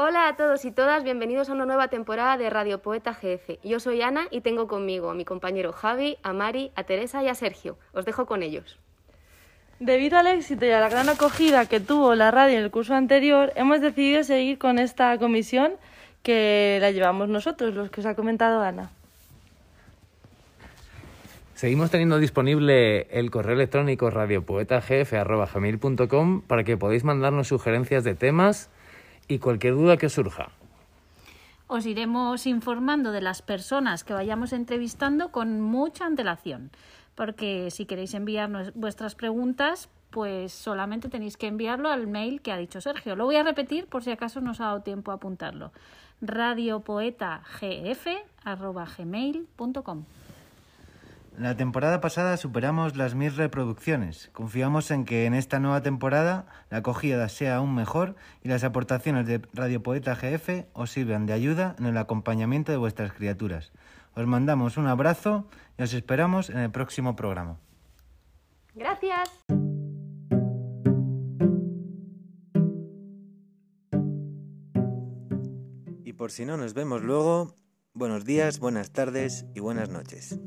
Hola a todos y todas, bienvenidos a una nueva temporada de Radio Poeta GF. Yo soy Ana y tengo conmigo a mi compañero Javi, a Mari, a Teresa y a Sergio. Os dejo con ellos. Debido al éxito y a la gran acogida que tuvo la radio en el curso anterior, hemos decidido seguir con esta comisión que la llevamos nosotros, los que os ha comentado Ana. Seguimos teniendo disponible el correo electrónico radiopoetagf.com para que podáis mandarnos sugerencias de temas y cualquier duda que surja. Os iremos informando de las personas que vayamos entrevistando con mucha antelación, porque si queréis enviarnos vuestras preguntas, pues solamente tenéis que enviarlo al mail que ha dicho Sergio. Lo voy a repetir por si acaso nos ha dado tiempo a apuntarlo. radiopoetagf.gmail.com La temporada pasada superamos las mil reproducciones. Confiamos en que en esta nueva temporada la acogida sea aún mejor y las aportaciones de Radio Poeta GF os sirvan de ayuda en el acompañamiento de vuestras criaturas. Os mandamos un abrazo y os esperamos en el próximo programa. Gracias. Y por si no nos vemos luego, buenos días, buenas tardes y buenas noches.